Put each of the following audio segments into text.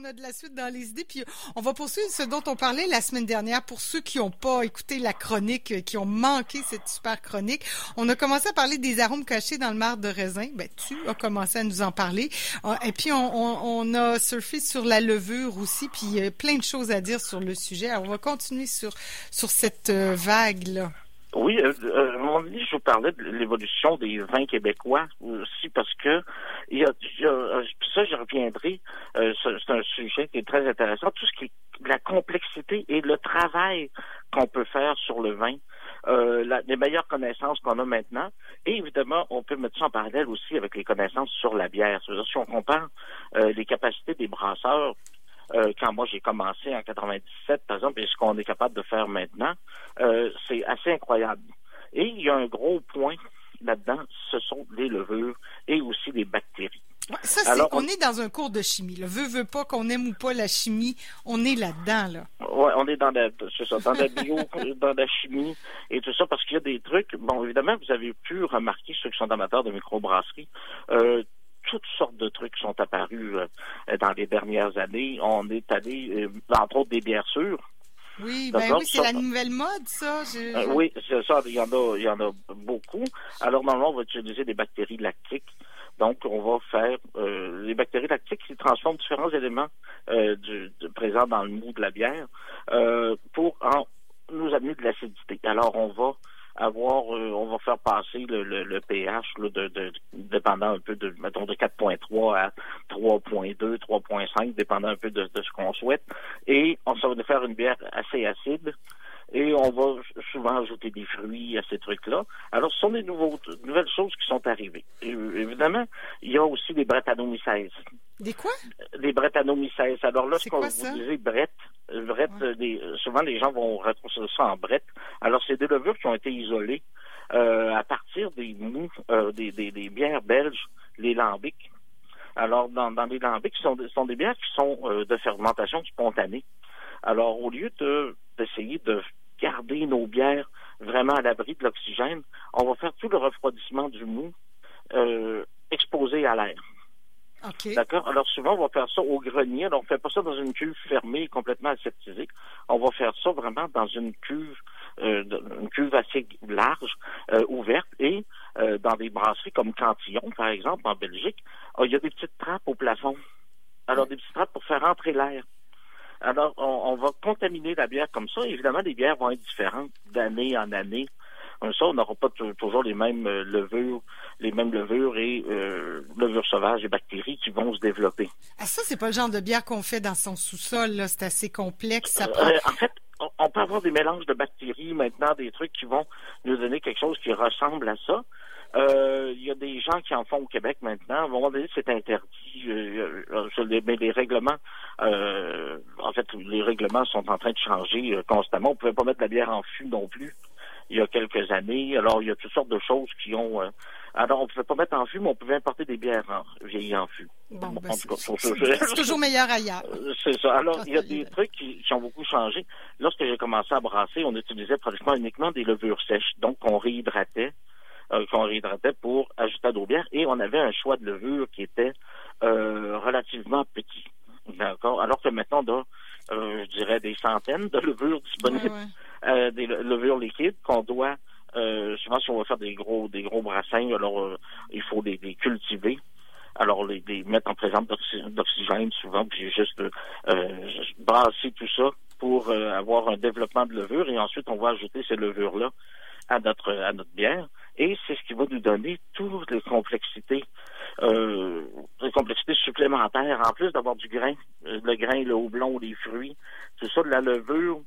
on a de la suite dans les idées. Puis on va poursuivre ce dont on parlait la semaine dernière pour ceux qui n'ont pas écouté la chronique, qui ont manqué cette super chronique. On a commencé à parler des arômes cachés dans le marc de raisin. Ben, tu as commencé à nous en parler. Ah, et puis on, a surfé sur la levure aussi, puis plein de choses à dire sur le sujet. Alors on va continuer sur, sur cette euh, vague-là. Oui, euh, euh, donné, je vous parlais de l'évolution des vins québécois aussi parce que il y a, euh, ça, je reviendrai. c'est un sujet qui est très intéressant. Tout ce qui est la complexité et le travail qu'on peut faire sur le vin. les meilleures connaissances qu'on a maintenant. Et évidemment, on peut mettre ça en parallèle aussi avec les connaissances sur la bière. C'est-à-dire, si on compare les capacités des brasseurs euh, quand moi j'ai commencé en 97, par exemple, et ce qu'on est capable de faire maintenant, euh, c'est assez incroyable. Et il y a un gros point là-dedans, ce sont les levures et aussi les bactéries. ça, c'est on est dans un cours de chimie. Le veut, veut pas qu'on aime ou pas la chimie, on est là-dedans, là. Oui, on est dans la, ça, dans la bio, dans la chimie et tout ça, parce qu'il y a des trucs. Bon, évidemment, vous avez pu remarquer, ceux qui sont amateurs de microbrasserie, euh, toutes sortes de trucs sont apparus euh, dans les dernières années. On est allé, euh, entre autres, des bières sûres. Oui, ben oui, c'est la nouvelle mode, ça. Euh, oui, c'est ça. Il y en a, il y en a beaucoup. Alors normalement, on va utiliser des bactéries lactiques. Donc, on va faire les bactéries lactiques qui transforment différents éléments du, présents dans le mou de la bière pour nous amener de l'acidité. Alors, on va avoir, euh, on va faire passer le, le, pH là, de, de, dépendant un peu de, mettons, de 4.3 à 3.2, 3.5, dépendant un peu de, ce qu'on souhaite. Et on va faire une bière assez acide. Et on va souvent ajouter des fruits à ces trucs-là. Alors, ce sont des nouveaux, nouvelles choses qui sont arrivées. évidemment, il y a aussi des Brettanomyces. Des quoi? Des Brettanomyces. Alors, lorsqu'on vous disait Brett, Brett, souvent les gens vont retrouver ça en Brett. Alors, c'est des levures qui ont été isolées euh, à partir des mous, euh, des, des, des, bières belges, les lambics. Alors, dans, dans les lambics, ce sont, sont, des bières qui sont euh, de fermentation spontanée. Alors, au lieu d'essayer de, garder nos bières vraiment à l'abri de l'oxygène, on va faire tout le refroidissement du mou exposé à l'air. D'accord? Alors souvent, on va faire ça au grenier. Alors, on ne fait pas ça dans une cuve fermée, complètement aseptisée. On va faire ça vraiment dans une cuve, euh, une cuve assez large, euh, ouverte, et euh, dans des brasseries comme Cantillon, par exemple, en Belgique, il y a des petites trappes au plafond. Alors, des petites trappes pour faire entrer l'air. Alors, on, va contaminer la bière comme ça. Évidemment, les bières vont être différentes d'année en année. Comme ça, on n'aura pas toujours les mêmes euh, levures, les mêmes levures et euh, levures sauvages et bactéries qui vont se développer. Ah, ça, c'est pas le genre de bière qu'on fait dans son sous-sol, là. C'est assez complexe. Ça euh, en fait, on peut avoir des mélanges de bactéries maintenant, des trucs qui vont nous donner quelque chose qui ressemble à ça. Il y a des gens qui en font au Québec maintenant. À un moment donné, c'est interdit. mais les règlements, en fait, les règlements sont en train de changer constamment. On ne pouvait pas mettre la bière en fût non plus il y a quelques années. Alors, il y a toutes sortes de choses qui ont... Euh, alors, on ne pouvait pas mettre en fût, mais on pouvait importer des bières en, vieillies en fût. Bon, ben c'est toujours meilleur ailleurs. Euh, c'est ça. Alors, il y a des trucs qui, ont beaucoup changé. Lorsque j'ai commencé à brasser, on utilisait pratiquement uniquement des levures sèches. Donc, on réhydratait, euh, qu'on réhydratait pour ajouter à nos bières. Et on avait un choix de levure qui était euh, relativement petit. D'accord? Alors que maintenant, on a, je dirais, des centaines de levures disponibles. Euh, des levures liquides qu'on doit euh, souvent si on va faire des gros des gros brassins, alors euh, il faut les, cultiver. Alors les, mettre en présence d'oxygène souvent, puis juste brasser tout ça pour avoir un développement de levure. Et ensuite on va ajouter ces levures là à notre à notre bière. Et c'est ce qui va nous donner toutes les complexités les complexités supplémentaires. En plus d'avoir du grain le grain le houblon les fruits tout ça de la levure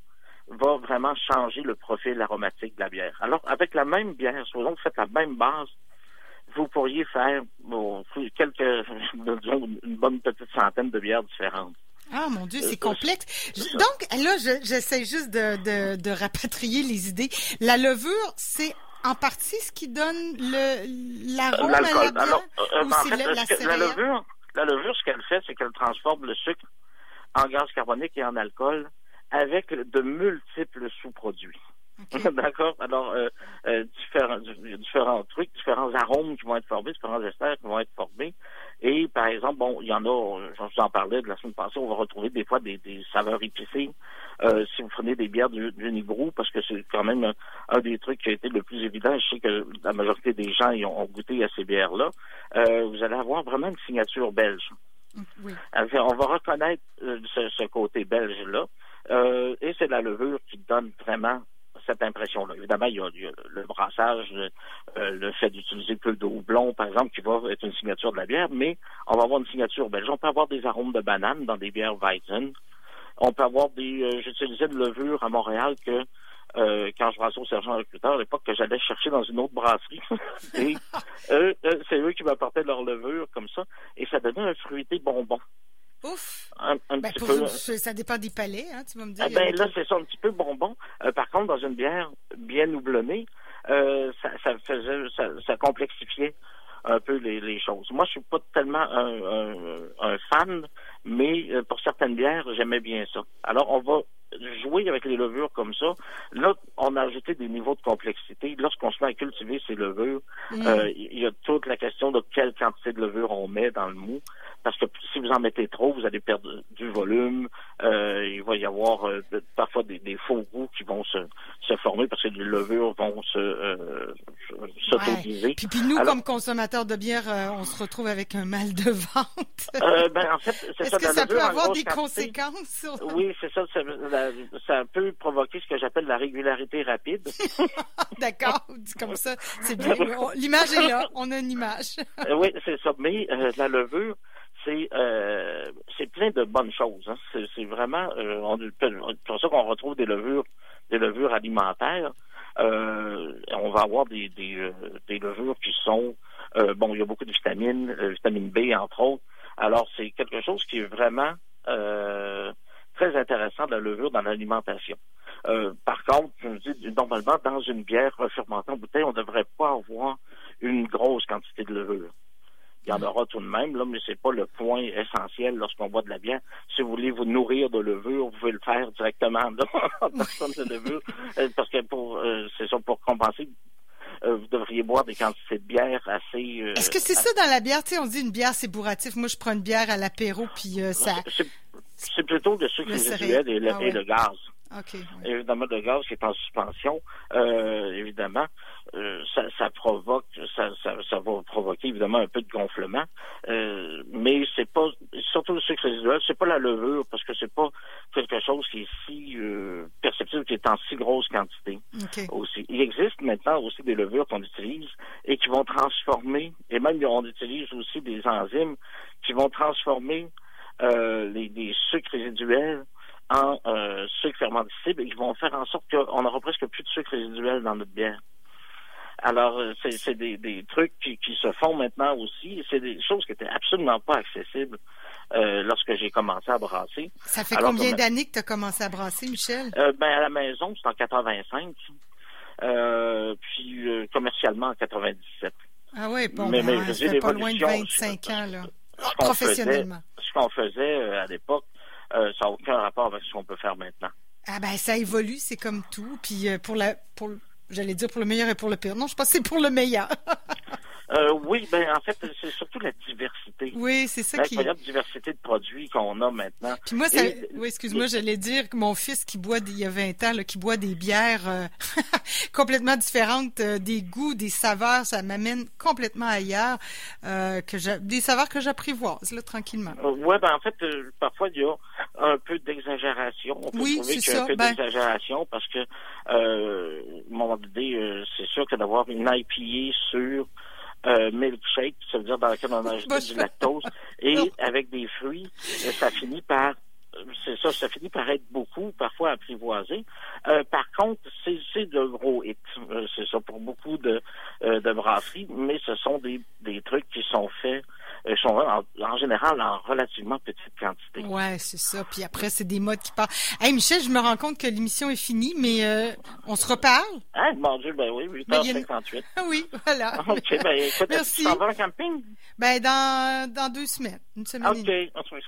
va vraiment changer le profil aromatique de la bière. Alors, avec la même bière, supposons que vous faites la même base, vous pourriez faire bon, quelques, disons, une bonne petite centaine de bières différentes. Ah mon Dieu, c'est euh, complexe. Donc là, j'essaie juste de, de, rapatrier les idées. La levure, c'est en partie ce qui donne le l'arôme à la bière Alors, euh, la, levure, la levure, ce qu'elle fait, c'est qu'elle transforme le sucre en gaz carbonique et en alcool avec de multiples sous-produits. D'accord? Alors, euh, euh, différents, différents trucs, différents arômes qui vont être formés, différents esters qui vont être formés. Et par exemple, bon, il y en a, je vous en parlais de la semaine passée, on va retrouver des fois des, saveurs épicées. Euh, si vous prenez des bières du, du Nibrou, parce que c'est quand même un, des trucs qui a été le plus évident, je sais que la majorité des gens y ont, goûté à ces bières-là, euh, vous allez avoir vraiment une signature belge. Oui. on va reconnaître euh, ce, côté belge-là. Et c'est la levure qui donne vraiment cette impression-là. Évidemment, il y, a, le brassage, euh, le, fait d'utiliser peu de houblon, par exemple, qui va être une signature de la bière, mais on va avoir une signature belge. On peut avoir des arômes de banane dans des bières Weizen. On peut avoir des... Euh, j'utilisais de levure à Montréal que euh, quand je brassais au sergent recruteur à l'époque que j'allais chercher dans une autre brasserie. et c'est eux qui m'apportaient leur levure comme ça. Et ça donnait un fruité bonbon. Ouf! Un, ben, petit peu. Ça dépend des palais, hein, tu vas me dire. Eh ben, là, c'est ça, un petit peu bonbon. Euh, par contre, dans une bière bien houblonnée, euh, ça, ça, faisait, ça, ça, complexifiait un peu les, les, choses. Moi, je suis pas tellement un, un, fan, mais euh, pour certaines bières, j'aimais bien ça. Alors, on va jouer avec les levures comme ça. Là, on a ajouté des niveaux de complexité. Lorsqu'on se met à cultiver ces levures, mm. il y a toute la question de quelle quantité de levure on met dans le mou parce que si vous en mettez trop, vous allez perdre du volume. Euh, il va y avoir euh, parfois des, faux goûts qui vont se, se, former parce que les levures vont se euh, Puis, puis, nous, comme consommateurs de bière, euh, on se retrouve avec un mal de vente. Euh, ben, en fait, c'est Est-ce que ça peut avoir des conséquences? Oui, c'est ça, ça. peut provoquer ce que j'appelle la régularité rapide. D'accord, dit comme ça, c'est bien. L'image est là, on a une image. oui, c'est ça. Mais la levure, c'est euh, c'est plein de bonnes choses. Hein. C'est vraiment euh, c'est pour ça qu'on retrouve des levures des levures alimentaires. Euh, on va avoir des, des, euh, des levures qui sont bon, il y a beaucoup de vitamines, vitamine B entre autres. Alors c'est quelque chose qui est vraiment très intéressant de la levure dans l'alimentation. par contre, je me dis, normalement, dans une bière fermentée en bouteille, on ne devrait pas avoir une grosse quantité de levure. Il y en aura tout de même, là, mais c'est pas le point essentiel lorsqu'on boit de la bière. Si vous voulez vous nourrir de levure, vous pouvez le faire directement là, de levure, euh, parce que pour euh, c'est ça pour compenser. Euh, vous devriez boire des quantités de bière assez. Est-ce que c'est ça dans la bière? Tu sais, on dit une bière c'est bourratif. Moi, je prends une bière à l'apéro puis ça. C'est plutôt le sucre résiduel et, ah le gaz. Évidemment, le gaz qui est en suspension, euh, évidemment, euh, ça, ça, provoque, ça, ça, ça, va provoquer évidemment un peu de gonflement, euh, mais c'est pas, surtout le sucre résiduel, c'est pas la levure parce que c'est pas quelque chose qui est si euh, perceptible, qui est en si grosse quantité. Aussi, il existe maintenant aussi des levures qu'on utilise et qui vont transformer, et même on utilise aussi des enzymes qui vont transformer euh, les, les sucres résiduels en euh, sucre fermentable et qui vont faire en sorte qu'on n'aura presque plus de sucre résiduel dans notre bière. Alors, euh, c'est des, des, trucs qui, qui, se font maintenant aussi. C'est des choses qui étaient absolument pas accessibles euh, lorsque j'ai commencé à brasser. Ça fait combien d'années que tu as commencé à brasser, Michel? Euh, ben, à la maison, c'est en 85. Euh, puis commercialement en 97. Ah oui, bon, mais, mais, ben, pas loin de 25 ans, là. Professionnellement. ce qu'on faisait à l'époque, euh, ça n'a aucun rapport avec ce qu'on peut faire maintenant. Ah ben ça évolue, c'est comme tout. Puis euh, pour la pour j'allais dire pour le meilleur et pour le pire. Non, je pense que c'est pour le meilleur. Euh, oui, ben en fait, c'est surtout la diversité. Oui, c'est ça qui. L'incroyable diversité de produits qu'on a maintenant. Puis moi, ça... oui, excuse-moi, j'allais dire que mon fils qui boit il y a 20 ans, là, qui boit des bières euh, complètement différentes, euh, des goûts, des saveurs, ça m'amène complètement ailleurs, que des saveurs que j'apprivoise là tranquillement. oui, ben en fait, parfois il y a un peu d'exagération. On peut oui, trouver qu'il y a un peu ben d'exagération parce que, euh, moment donné, c'est sûr que d'avoir une IPA sur euh, milkshake, ça veut dire dans lequel on a ajouté du lactose, et avec des fruits, euh, ça finit par c'est ça, ça finit par être beaucoup, parfois apprivoisé. Euh, par contre, c'est de gros hits. Euh, c'est ça pour beaucoup de, de brasseries, mais ce sont des, des trucs qui sont faits euh, sont en, général en relativement petite quantité. Ouais, c'est ça. Puis après, c'est des modes qui partent. Hey, Michel, je me rends compte que l'émission est finie, mais euh, on se reparle? Ah, mon Dieu, ben oui, 8h58. Ah oui, voilà. OK, ben écoute, Merci. tu vas en camping? Ben, dans, dans deux semaines. Une semaine OK,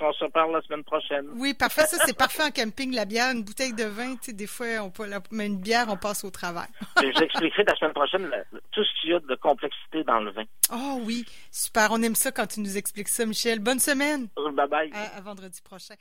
on se reparle la semaine prochaine. Oui, parfait. Ça, c'est parfait en camping, la bière, une bouteille de vin. Tu sais, des fois, on peut, mais une bière, on passe au travail. je vous expliquerai la semaine prochaine tout ce qu'il y a de complexité dans le vin. Oh oui, super. On aime ça quand tu nous nous expliques ça, Michel. Bonne semaine. Bye bye. à vendredi prochain.